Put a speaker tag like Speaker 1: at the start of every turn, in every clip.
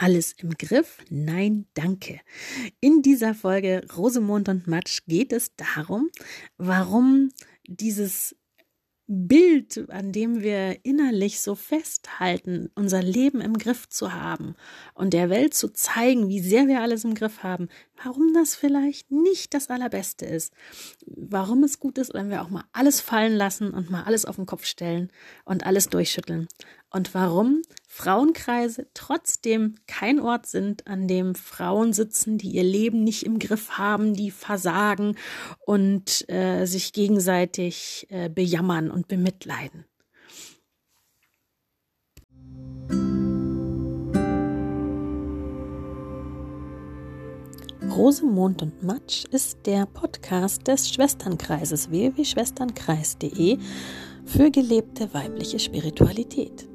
Speaker 1: Alles im Griff? Nein, danke. In dieser Folge Rosemond und Matsch geht es darum, warum dieses Bild, an dem wir innerlich so festhalten, unser Leben im Griff zu haben und der Welt zu zeigen, wie sehr wir alles im Griff haben, warum das vielleicht nicht das Allerbeste ist, warum es gut ist, wenn wir auch mal alles fallen lassen und mal alles auf den Kopf stellen und alles durchschütteln und warum Frauenkreise trotzdem kein Ort sind, an dem Frauen sitzen, die ihr Leben nicht im Griff haben, die versagen und äh, sich gegenseitig äh, bejammern und bemitleiden. Rosemond und Matsch ist der Podcast des Schwesternkreises www.schwesternkreis.de für gelebte weibliche Spiritualität.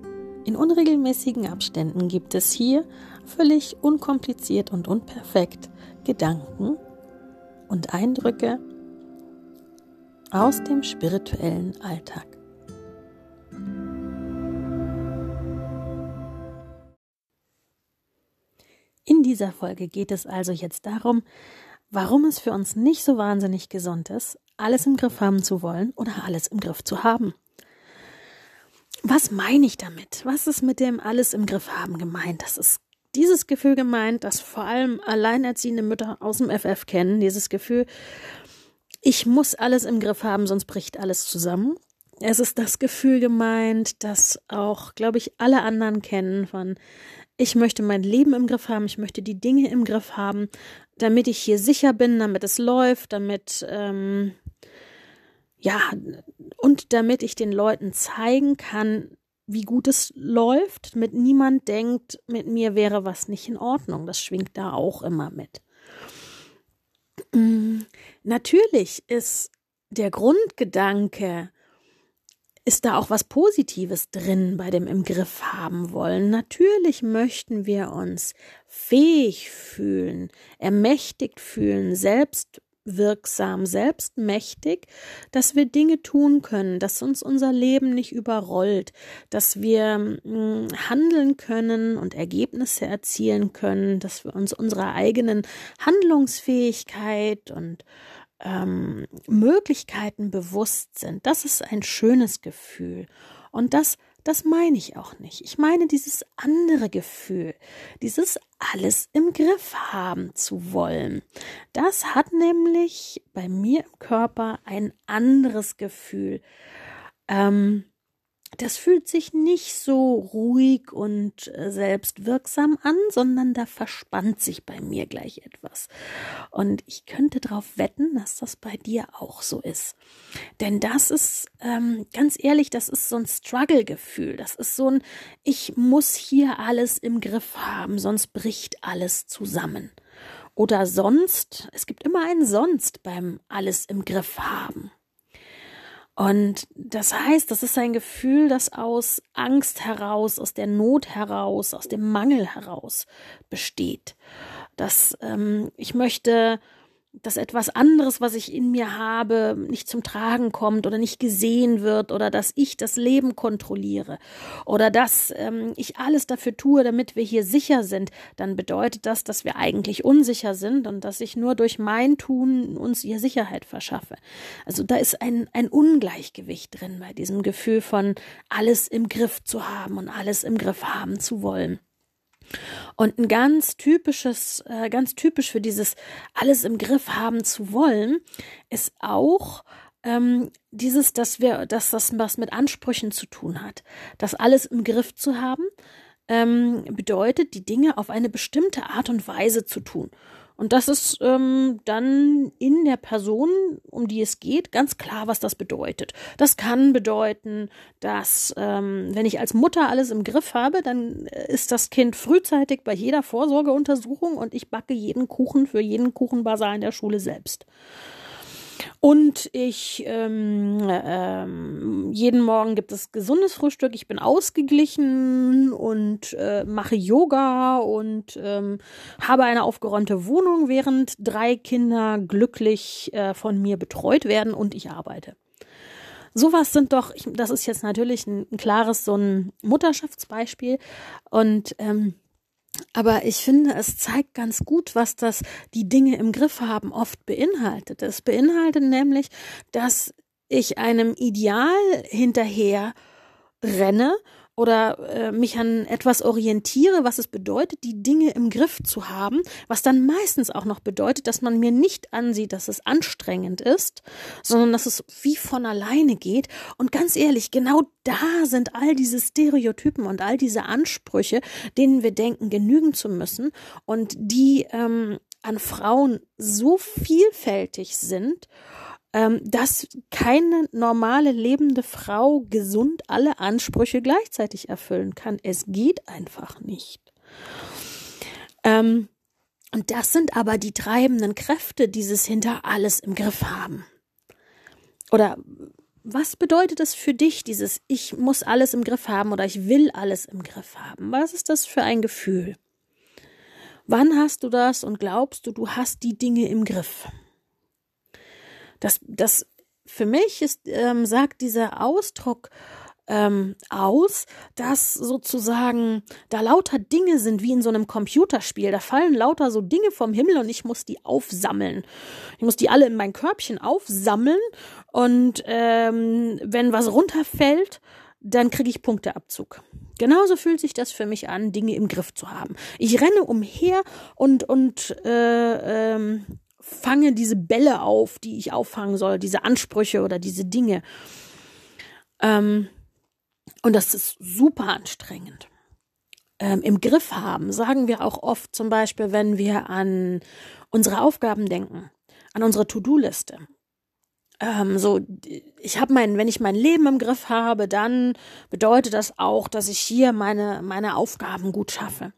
Speaker 1: In unregelmäßigen Abständen gibt es hier völlig unkompliziert und unperfekt Gedanken und Eindrücke aus dem spirituellen Alltag. In dieser Folge geht es also jetzt darum, warum es für uns nicht so wahnsinnig gesund ist, alles im Griff haben zu wollen oder alles im Griff zu haben. Was meine ich damit? Was ist mit dem alles im Griff haben gemeint? Das ist dieses Gefühl gemeint, das vor allem alleinerziehende Mütter aus dem FF kennen. Dieses Gefühl, ich muss alles im Griff haben, sonst bricht alles zusammen. Es ist das Gefühl gemeint, das auch, glaube ich, alle anderen kennen von, ich möchte mein Leben im Griff haben, ich möchte die Dinge im Griff haben, damit ich hier sicher bin, damit es läuft, damit ähm, ja, und damit ich den Leuten zeigen kann, wie gut es läuft, damit niemand denkt, mit mir wäre was nicht in Ordnung. Das schwingt da auch immer mit. Mm, natürlich ist der Grundgedanke, ist da auch was Positives drin bei dem im Griff haben wollen. Natürlich möchten wir uns fähig fühlen, ermächtigt fühlen, selbst wirksam, selbstmächtig, dass wir Dinge tun können, dass uns unser Leben nicht überrollt, dass wir mh, hm, handeln können und Ergebnisse erzielen können, dass wir uns unserer eigenen Handlungsfähigkeit und ähm, Möglichkeiten bewusst sind. Das ist ein schönes Gefühl. Und das das meine ich auch nicht. Ich meine dieses andere Gefühl, dieses alles im Griff haben zu wollen. Das hat nämlich bei mir im Körper ein anderes Gefühl. Ähm, das fühlt sich nicht so ruhig und äh, selbstwirksam an, sondern da verspannt sich bei mir gleich etwas. Und ich könnte darauf wetten, dass das bei dir auch so ist. Denn das ist, ähm, ganz ehrlich, das ist so ein Struggle-Gefühl. Das ist so ein, ich muss hier alles im Griff haben, sonst bricht alles zusammen. Oder sonst, es gibt immer ein Sonst beim alles im Griff haben. Und das heißt, das ist ein Gefühl, das aus Angst heraus, aus der Not heraus, aus dem Mangel heraus besteht. Dass ähm, ich möchte dass etwas anderes, was ich in mir habe, nicht zum Tragen kommt oder nicht gesehen wird oder dass ich das Leben kontrolliere oder dass ähm, ich alles dafür tue, damit wir hier sicher sind, dann bedeutet das, dass wir eigentlich unsicher sind und dass ich nur durch mein Tun uns hier Sicherheit verschaffe. Also da ist ein, ein Ungleichgewicht drin bei diesem Gefühl von alles im Griff zu haben und alles im Griff haben zu wollen. Und ein ganz typisches, äh, ganz typisch für dieses alles im Griff haben zu wollen, ist auch ähm, dieses, dass wir, dass das was mit Ansprüchen zu tun hat. Das alles im Griff zu haben, ähm, bedeutet, die Dinge auf eine bestimmte Art und Weise zu tun. Und das ist ähm, dann in der Person, um die es geht, ganz klar, was das bedeutet. Das kann bedeuten, dass ähm, wenn ich als Mutter alles im Griff habe, dann äh, ist das Kind frühzeitig bei jeder Vorsorgeuntersuchung und ich backe jeden Kuchen für jeden Kuchenbasar in der Schule selbst. Und ich ähm, ähm, jeden Morgen gibt es gesundes Frühstück. Ich bin ausgeglichen und äh, mache Yoga und ähm, habe eine aufgeräumte Wohnung, während drei Kinder glücklich äh, von mir betreut werden und ich arbeite. Sowas sind doch, ich, das ist jetzt natürlich ein, ein klares so ein Mutterschaftsbeispiel und ähm, Aber ich finde, es zeigt ganz gut, was das die Dinge im Griff haben oft beinhaltet. Es beinhaltet nämlich, dass ich einem Ideal hinterher renne oder äh, mich an etwas orientiere, was es bedeutet, die Dinge im Griff zu haben, was dann meistens auch noch bedeutet, dass man mir nicht ansieht, dass es anstrengend ist, sondern dass es wie von alleine geht. Und ganz ehrlich, genau da sind all diese Stereotypen und all diese Ansprüche, denen wir denken, genügen zu müssen und die ähm, an Frauen so vielfältig sind ähm, dass keine normale lebende Frau gesund alle Ansprüche gleichzeitig erfüllen kann. Es geht einfach nicht. Ähm, und das sind aber die treibenden Kräfte, dieses hinter alles im Griff haben. Oder was bedeutet das für dich, dieses Ich muss alles im Griff haben oder ich will alles im Griff haben? Was ist das für ein Gefühl? Wann hast du das und glaubst du, du hast die Dinge im Griff? Das, das für mich ist, ähm, sagt dieser Ausdruck ähm, aus, dass sozusagen da lauter Dinge sind wie in so einem Computerspiel. Da fallen lauter so Dinge vom Himmel und ich muss die aufsammeln. Ich muss die alle in mein Körbchen aufsammeln und ähm, wenn was runterfällt, dann kriege ich Punkteabzug. Genauso fühlt sich das für mich an, Dinge im Griff zu haben. Ich renne umher und und äh, ähm, fange diese Bälle auf, die ich auffangen soll, diese Ansprüche oder diese Dinge. Ähm, und das ist super anstrengend. Ähm, Im Griff haben sagen wir auch oft zum Beispiel, wenn wir an unsere Aufgaben denken, an unsere To-Do-Liste. Ähm, so, ich habe mein, wenn ich mein Leben im Griff habe, dann bedeutet das auch, dass ich hier meine meine Aufgaben gut schaffe.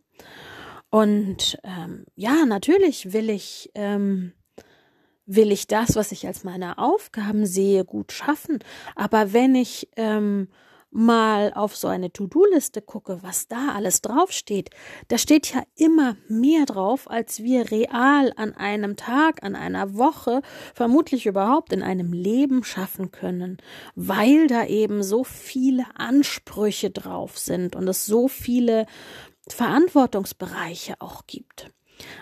Speaker 1: Und ähm, ja, natürlich will ich ähm, will ich das, was ich als meine Aufgaben sehe, gut schaffen. Aber wenn ich ähm, mal auf so eine To-Do-Liste gucke, was da alles draufsteht, da steht ja immer mehr drauf, als wir real an einem Tag, an einer Woche, vermutlich überhaupt in einem Leben schaffen können, weil da eben so viele Ansprüche drauf sind und es so viele Verantwortungsbereiche auch gibt.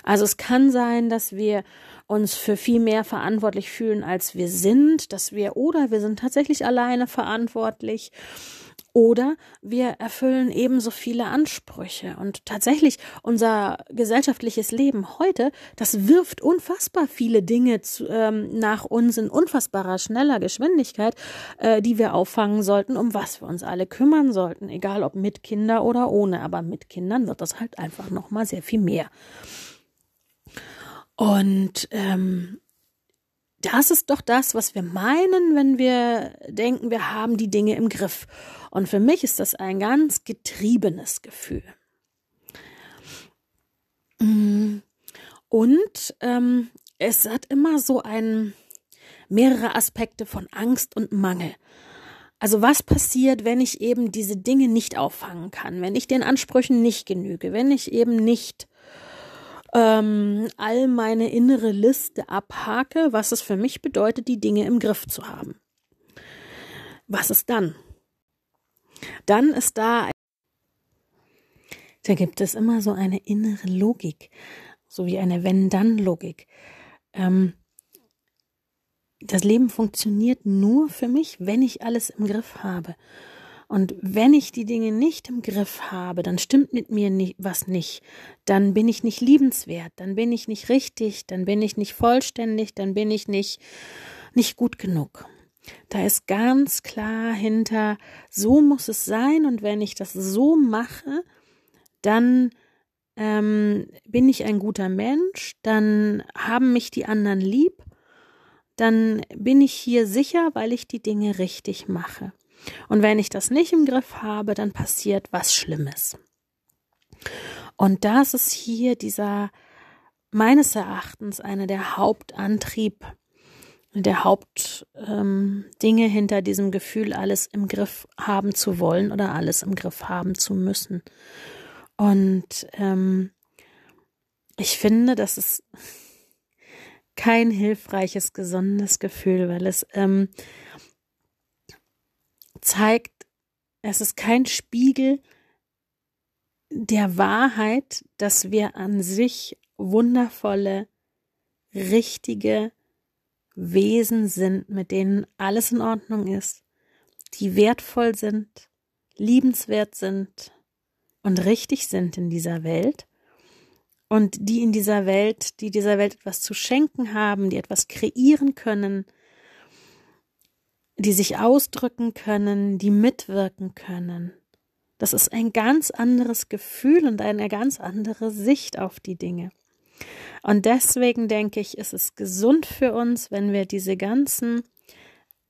Speaker 1: Also es kann sein, dass wir uns für viel mehr verantwortlich fühlen, als wir sind, dass wir oder wir sind tatsächlich alleine verantwortlich oder wir erfüllen ebenso viele Ansprüche. Und tatsächlich unser gesellschaftliches Leben heute, das wirft unfassbar viele Dinge zu, ähm, nach uns in unfassbarer schneller Geschwindigkeit, äh, die wir auffangen sollten, um was wir uns alle kümmern sollten, egal ob mit Kinder oder ohne. Aber mit Kindern wird das halt einfach noch mal sehr viel mehr. Und ähm, das ist doch das, was wir meinen, wenn wir denken, wir haben die Dinge im Griff. Und für mich ist das ein ganz getriebenes Gefühl. Mm. Und ähm, es hat immer so ein mehrere Aspekte von Angst und Mangel. Also was passiert, wenn ich eben diese Dinge nicht auffangen kann, wenn ich den Ansprüchen nicht genüge, wenn ich eben nicht ähm, all meine innere Liste abhake, was es für mich bedeutet, die Dinge im Griff zu haben. Was ist dann? Dann ist da, da gibt es immer so eine innere Logik, so wie eine Wenn-Dann-Logik. Ähm, das Leben funktioniert nur für mich, wenn ich alles im Griff habe. Und wenn ich die Dinge nicht im Griff habe, dann stimmt mit mir nicht, was nicht. Dann bin ich nicht liebenswert, dann bin ich nicht richtig, dann bin ich nicht vollständig, dann bin ich nicht, nicht gut genug. Da ist ganz klar hinter, so muss es sein und wenn ich das so mache, dann ähm, bin ich ein guter Mensch, dann haben mich die anderen lieb, dann bin ich hier sicher, weil ich die Dinge richtig mache. Und wenn ich das nicht im Griff habe, dann passiert was Schlimmes. Und das ist hier dieser, meines Erachtens, einer der Hauptantrieb, der Hauptdinge ähm, hinter diesem Gefühl, alles im Griff haben zu wollen oder alles im Griff haben zu müssen. Und ähm, ich finde, das ist kein hilfreiches, gesundes Gefühl, weil es ähm, zeigt, es ist kein Spiegel der Wahrheit, dass wir an sich wundervolle, richtige Wesen sind, mit denen alles in Ordnung ist, die wertvoll sind, liebenswert sind und richtig sind in dieser Welt. Und die in dieser Welt, die dieser Welt etwas zu schenken haben, die etwas kreieren können, die sich ausdrücken können, die mitwirken können. Das ist ein ganz anderes Gefühl und eine ganz andere Sicht auf die Dinge. Und deswegen denke ich, ist es gesund für uns, wenn wir diese ganzen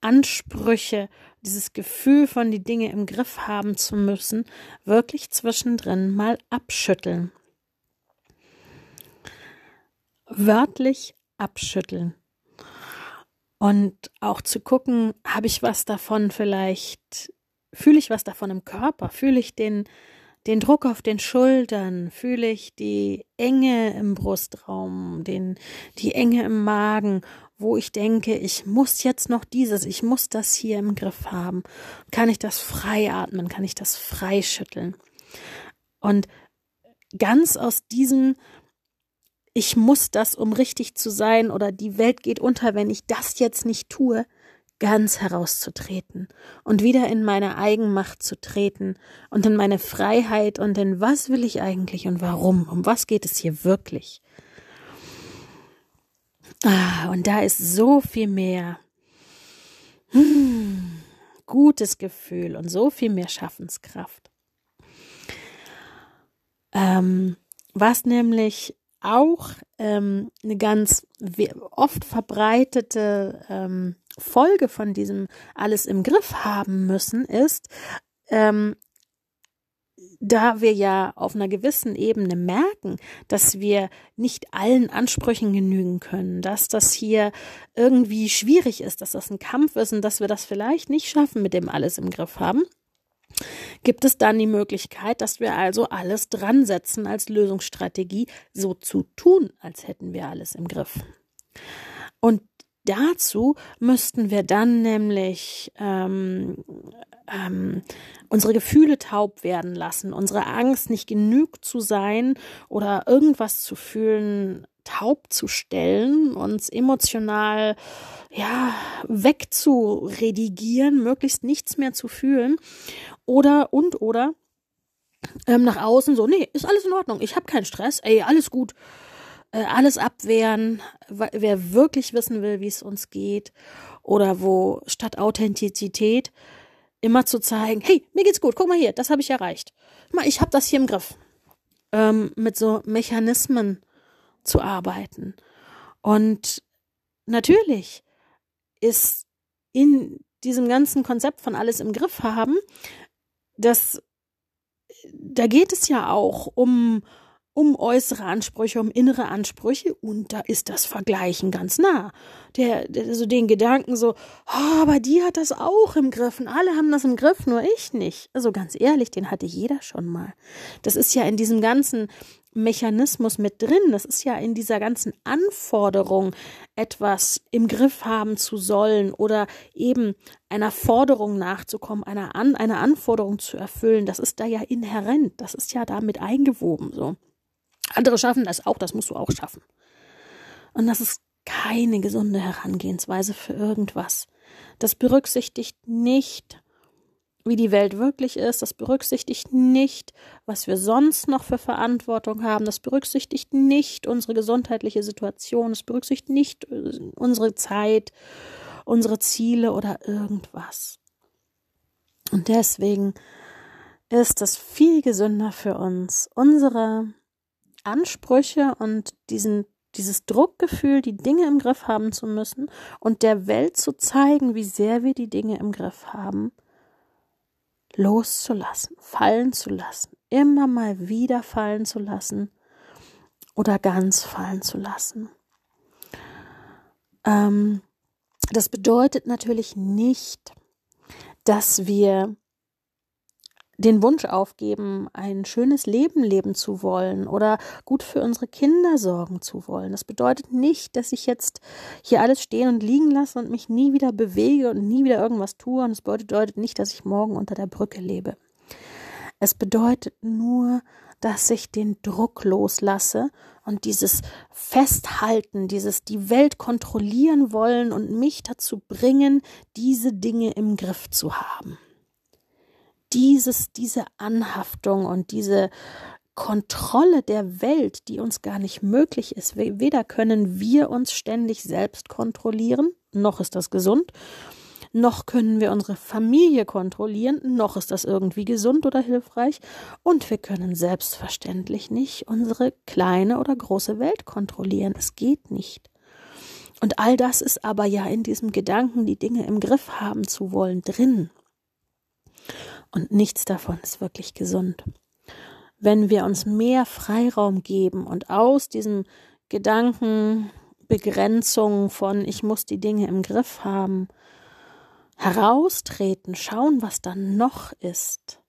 Speaker 1: Ansprüche, dieses Gefühl von die Dinge im Griff haben zu müssen, wirklich zwischendrin mal abschütteln. Wörtlich abschütteln. Und auch zu gucken, habe ich was davon vielleicht Fühle ich was davon im Körper? Fühle ich den, den Druck auf den Schultern? Fühle ich die Enge im Brustraum, den, die Enge im Magen, wo ich denke, ich muss jetzt noch dieses, ich muss das hier im Griff haben? Kann ich das frei atmen? Kann ich das frei schütteln? Und ganz aus diesem, ich muss das, um richtig zu sein, oder die Welt geht unter, wenn ich das jetzt nicht tue, ganz herauszutreten und wieder in meine Eigenmacht zu treten und in meine Freiheit und in was will ich eigentlich und warum, um was geht es hier wirklich. Ah, und da ist so viel mehr hm, gutes Gefühl und so viel mehr Schaffenskraft. Ähm, was nämlich auch ähm, eine ganz oft verbreitete ähm, Folge von diesem alles im Griff haben müssen ist, ähm, da wir ja auf einer gewissen Ebene merken, dass wir nicht allen Ansprüchen genügen können, dass das hier irgendwie schwierig ist, dass das ein Kampf ist und dass wir das vielleicht nicht schaffen mit dem alles im Griff haben, gibt es dann die Möglichkeit, dass wir also alles dran setzen als Lösungsstrategie, so zu tun, als hätten wir alles im Griff. Und dazu müssten wir dann nämlich ähm, ähm, unsere Gefühle taub werden lassen, unsere Angst nicht genug zu sein oder irgendwas zu fühlen, taub zu stellen, uns emotional ja wegzuredigieren, möglichst nichts mehr zu fühlen oder und oder ähm, nach außen so, nee, ist alles in Ordnung, ich habe keinen Stress, ey, alles gut, äh, alles abwehren, wer wirklich wissen will, wie es uns geht oder wo statt Authentizität immer zu zeigen, hey, mir geht's gut, guck mal hier, das habe ich erreicht. Ich habe das hier im Griff. Ähm, mit so Mechanismen zu arbeiten. Und natürlich ist in diesem ganzen Konzept von alles im Griff haben, dass da geht es ja auch um um äußere Ansprüche, um innere Ansprüche und da ist das Vergleichen ganz nah. Der, der so den Gedanken so, oh, aber die hat das auch im Griff und alle haben das im Griff, nur ich nicht. Also ganz ehrlich, den hatte jeder schon mal. Das ist ja in diesem ganzen Mechanismus mit drin. Das ist ja in dieser ganzen Anforderung, etwas im Griff haben zu sollen oder eben einer Forderung nachzukommen, einer, An einer Anforderung zu erfüllen. Das ist da ja inhärent. Das ist ja damit eingewoben, so. Andere schaffen das auch, das musst du auch schaffen. Und das ist keine gesunde Herangehensweise für irgendwas. Das berücksichtigt nicht, wie die Welt wirklich ist. Das berücksichtigt nicht, was wir sonst noch für Verantwortung haben. Das berücksichtigt nicht unsere gesundheitliche Situation. Das berücksichtigt nicht äh, unsere Zeit, unsere Ziele oder irgendwas. Und deswegen ist es viel gesünder für uns, unsere Ansprüche und diesen dieses Druckgefühl, die Dinge im Griff haben zu müssen und der Welt zu zeigen, wie sehr wir die Dinge im Griff haben, loszulassen, fallen zu lassen, immer mal wieder fallen zu lassen oder ganz fallen zu lassen. Ähm, das bedeutet natürlich nicht, dass wir den Wunsch aufgeben, ein schönes Leben leben zu wollen oder gut für unsere Kinder sorgen zu wollen. Das bedeutet nicht, dass ich jetzt hier alles stehen und liegen lasse und mich nie wieder bewege und nie wieder irgendwas tue. Und es bedeutet nicht, dass ich morgen unter der Brücke lebe. Es bedeutet nur, dass ich den Druck loslasse und dieses Festhalten, dieses die Welt kontrollieren wollen und mich dazu bringen, diese Dinge im Griff zu haben. Dieses, diese Anhaftung und diese Kontrolle der Welt, die uns gar nicht möglich ist. Weder können wir uns ständig selbst kontrollieren, noch ist das gesund, noch können wir unsere Familie kontrollieren, noch ist das irgendwie gesund oder hilfreich, und wir können selbstverständlich nicht unsere kleine oder große Welt kontrollieren. Es geht nicht. Und all das ist aber ja in diesem Gedanken, die Dinge im Griff haben zu wollen, drin. Und nichts davon ist wirklich gesund. Wenn wir uns mehr Freiraum geben und aus diesem Gedanken Begrenzung von ich muss die Dinge im Griff haben, heraustreten, schauen, was dann noch ist,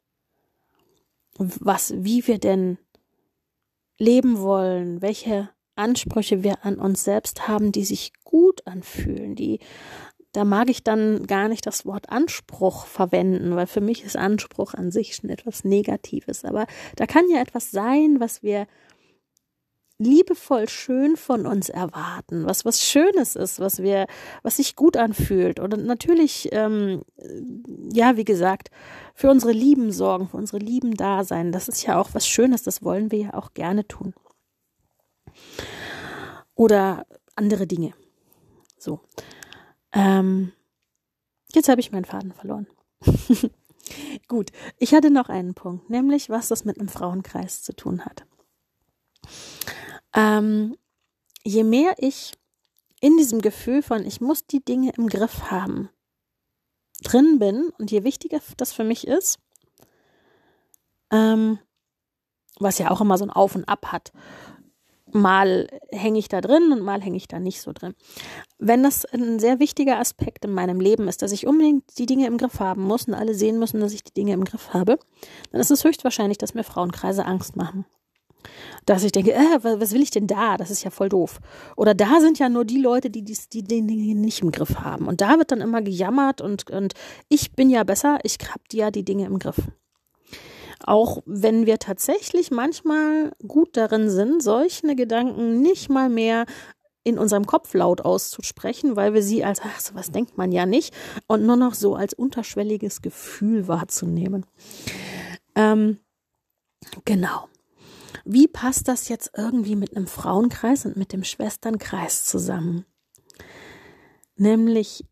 Speaker 1: was, wie wir denn leben wollen, welche Ansprüche wir an uns selbst haben, die sich gut anfühlen, die da mag ich dann gar nicht das Wort Anspruch verwenden, weil für mich ist Anspruch an sich schon etwas Negatives. Aber da kann ja etwas sein, was wir liebevoll schön von uns erwarten, was was Schönes ist, was wir, was sich gut anfühlt und natürlich, ähm, ja, wie gesagt, für unsere Lieben sorgen, für unsere Lieben da sein. Das ist ja auch was Schönes, das wollen wir ja auch gerne tun. Oder andere Dinge. So. Ähm, jetzt habe ich meinen Faden verloren. Gut, ich hatte noch einen Punkt, nämlich was das mit einem Frauenkreis zu tun hat. Ähm, je mehr ich in diesem Gefühl von, ich muss die Dinge im Griff haben, drin bin und je wichtiger das für mich ist, ähm, was ja auch immer so ein Auf und Ab hat mal hänge ich da drin und mal hänge ich da nicht so drin. Wenn das ein sehr wichtiger Aspekt in meinem Leben ist, dass ich unbedingt die Dinge im Griff haben muss und alle sehen müssen, dass ich die Dinge im Griff habe, dann ist es höchstwahrscheinlich, dass mir Frauenkreise Angst machen. Dass ich denke, äh, was will ich denn da? Das ist ja voll doof. Oder da sind ja nur die Leute, die die, die Dinge nicht im Griff haben. Und da wird dann immer gejammert und, und ich bin ja besser, ich hab ja die Dinge im Griff. Auch wenn wir tatsächlich manchmal gut darin sind, solche Gedanken nicht mal mehr in unserem Kopf laut auszusprechen, weil wir sie als, ach, sowas denkt man ja nicht, und nur noch so als unterschwelliges Gefühl wahrzunehmen. Ähm, genau. Wie passt das jetzt irgendwie mit einem Frauenkreis und mit dem Schwesternkreis zusammen? Nämlich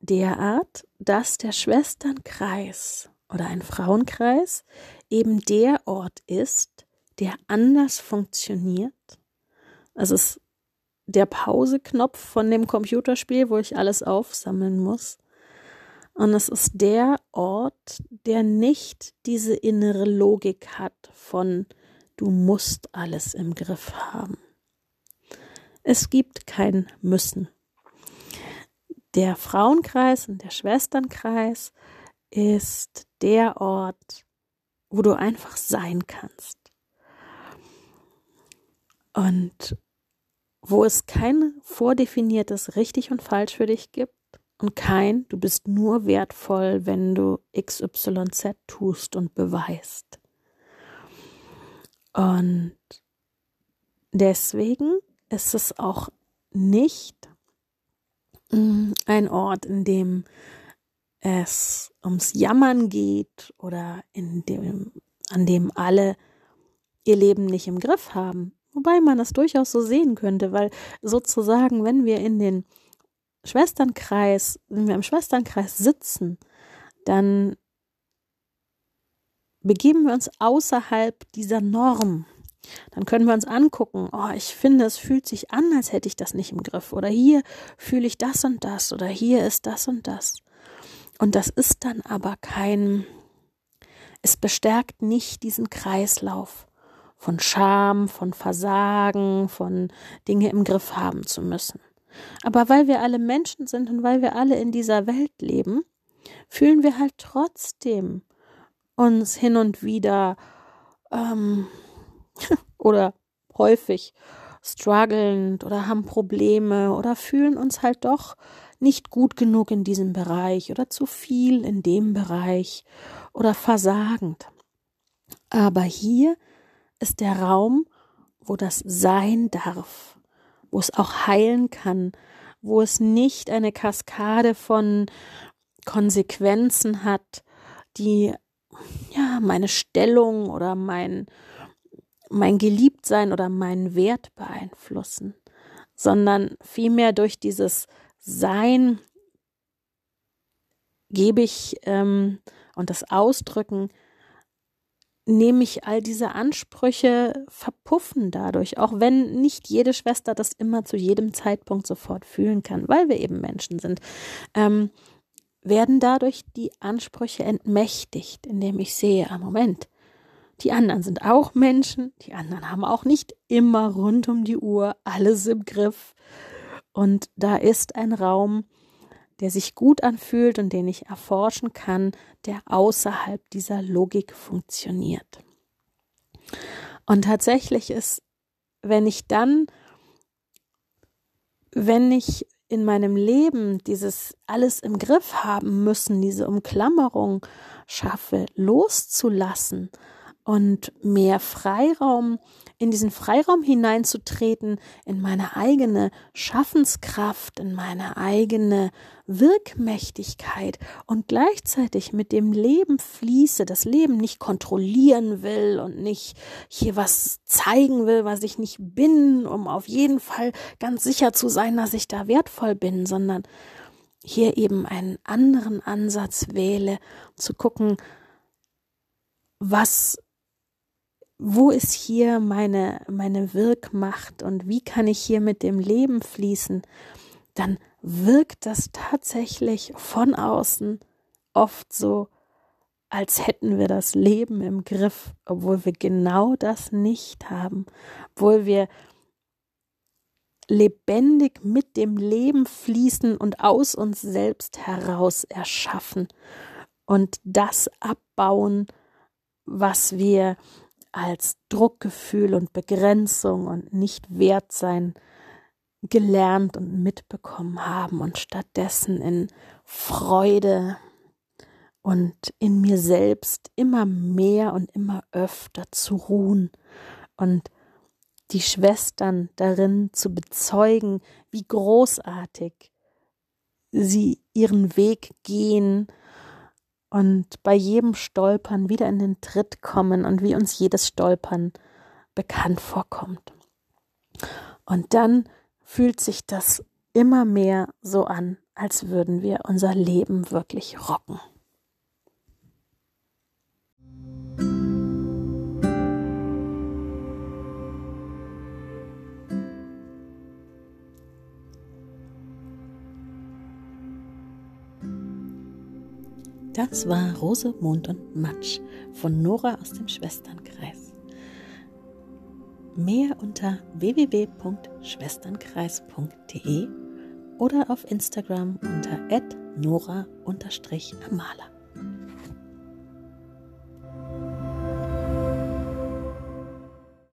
Speaker 1: derart, dass der Schwesternkreis oder ein Frauenkreis eben der Ort ist, der anders funktioniert. Also es ist der Pauseknopf von dem Computerspiel, wo ich alles aufsammeln muss. Und es ist der Ort, der nicht diese innere Logik hat von du musst alles im Griff haben. Es gibt kein Müssen. Der Frauenkreis und der Schwesternkreis ist der Ort, wo du einfach sein kannst. Und wo es kein vordefiniertes richtig und falsch für dich gibt und kein, du bist nur wertvoll, wenn du XYZ tust und beweist. Und deswegen ist es auch nicht mm, ein Ort, in dem es ums Jammern geht oder in dem, an dem alle ihr Leben nicht im Griff haben. Wobei man das durchaus so sehen könnte, weil sozusagen, wenn wir in den Schwesternkreis, wenn wir im Schwesternkreis sitzen, dann begeben wir uns außerhalb dieser Norm. Dann können wir uns angucken, oh, ich finde, es fühlt sich an, als hätte ich das nicht im Griff. Oder hier fühle ich das und das. Oder hier ist das und das. Und das ist dann aber kein, es bestärkt nicht diesen Kreislauf von Scham, von Versagen, von Dinge im Griff haben zu müssen. Aber weil wir alle Menschen sind und weil wir alle in dieser Welt leben, fühlen wir halt trotzdem uns hin und wieder ähm, oder häufig strugglend oder haben Probleme oder fühlen uns halt doch nicht gut genug in diesem Bereich oder zu viel in dem Bereich oder versagend. Aber hier ist der Raum, wo das sein darf, wo es auch heilen kann, wo es nicht eine Kaskade von Konsequenzen hat, die ja meine Stellung oder mein mein Geliebtsein oder meinen Wert beeinflussen, sondern vielmehr durch dieses Sein gebe ich ähm, und das Ausdrücken nehme ich all diese Ansprüche verpuffen dadurch, auch wenn nicht jede Schwester das immer zu jedem Zeitpunkt sofort fühlen kann, weil wir eben Menschen sind, ähm, werden dadurch die Ansprüche entmächtigt, indem ich sehe, ah Moment, die anderen sind auch Menschen, die anderen haben auch nicht immer rund um die Uhr alles im Griff. Und da ist ein Raum, der sich gut anfühlt und den ich erforschen kann, der außerhalb dieser Logik funktioniert. Und tatsächlich ist, wenn ich dann, wenn ich in meinem Leben dieses alles im Griff haben müssen, diese Umklammerung schaffe, loszulassen und mehr Freiraum, in diesen Freiraum hineinzutreten, in meine eigene Schaffenskraft, in meine eigene Wirkmächtigkeit und gleichzeitig mit dem Leben fließe, das Leben nicht kontrollieren will und nicht hier was zeigen will, was ich nicht bin, um auf jeden Fall ganz sicher zu sein, dass ich da wertvoll bin, sondern hier eben einen anderen Ansatz wähle, zu gucken, was wo ist hier meine, meine Wirkmacht und wie kann ich hier mit dem Leben fließen, dann wirkt das tatsächlich von außen oft so, als hätten wir das Leben im Griff, obwohl wir genau das nicht haben, obwohl wir lebendig mit dem Leben fließen und aus uns selbst heraus erschaffen und das abbauen, was wir als Druckgefühl und Begrenzung und nicht wert gelernt und mitbekommen haben und stattdessen in Freude und in mir selbst immer mehr und immer öfter zu ruhen und die Schwestern darin zu bezeugen, wie großartig sie ihren Weg gehen und bei jedem Stolpern wieder in den Tritt kommen und wie uns jedes Stolpern bekannt vorkommt. Und dann fühlt sich das immer mehr so an, als würden wir unser Leben wirklich rocken. Das war Rose, Mond und Matsch von Nora aus dem Schwesternkreis. Mehr unter www.schwesternkreis.de oder auf Instagram unter nora-amala.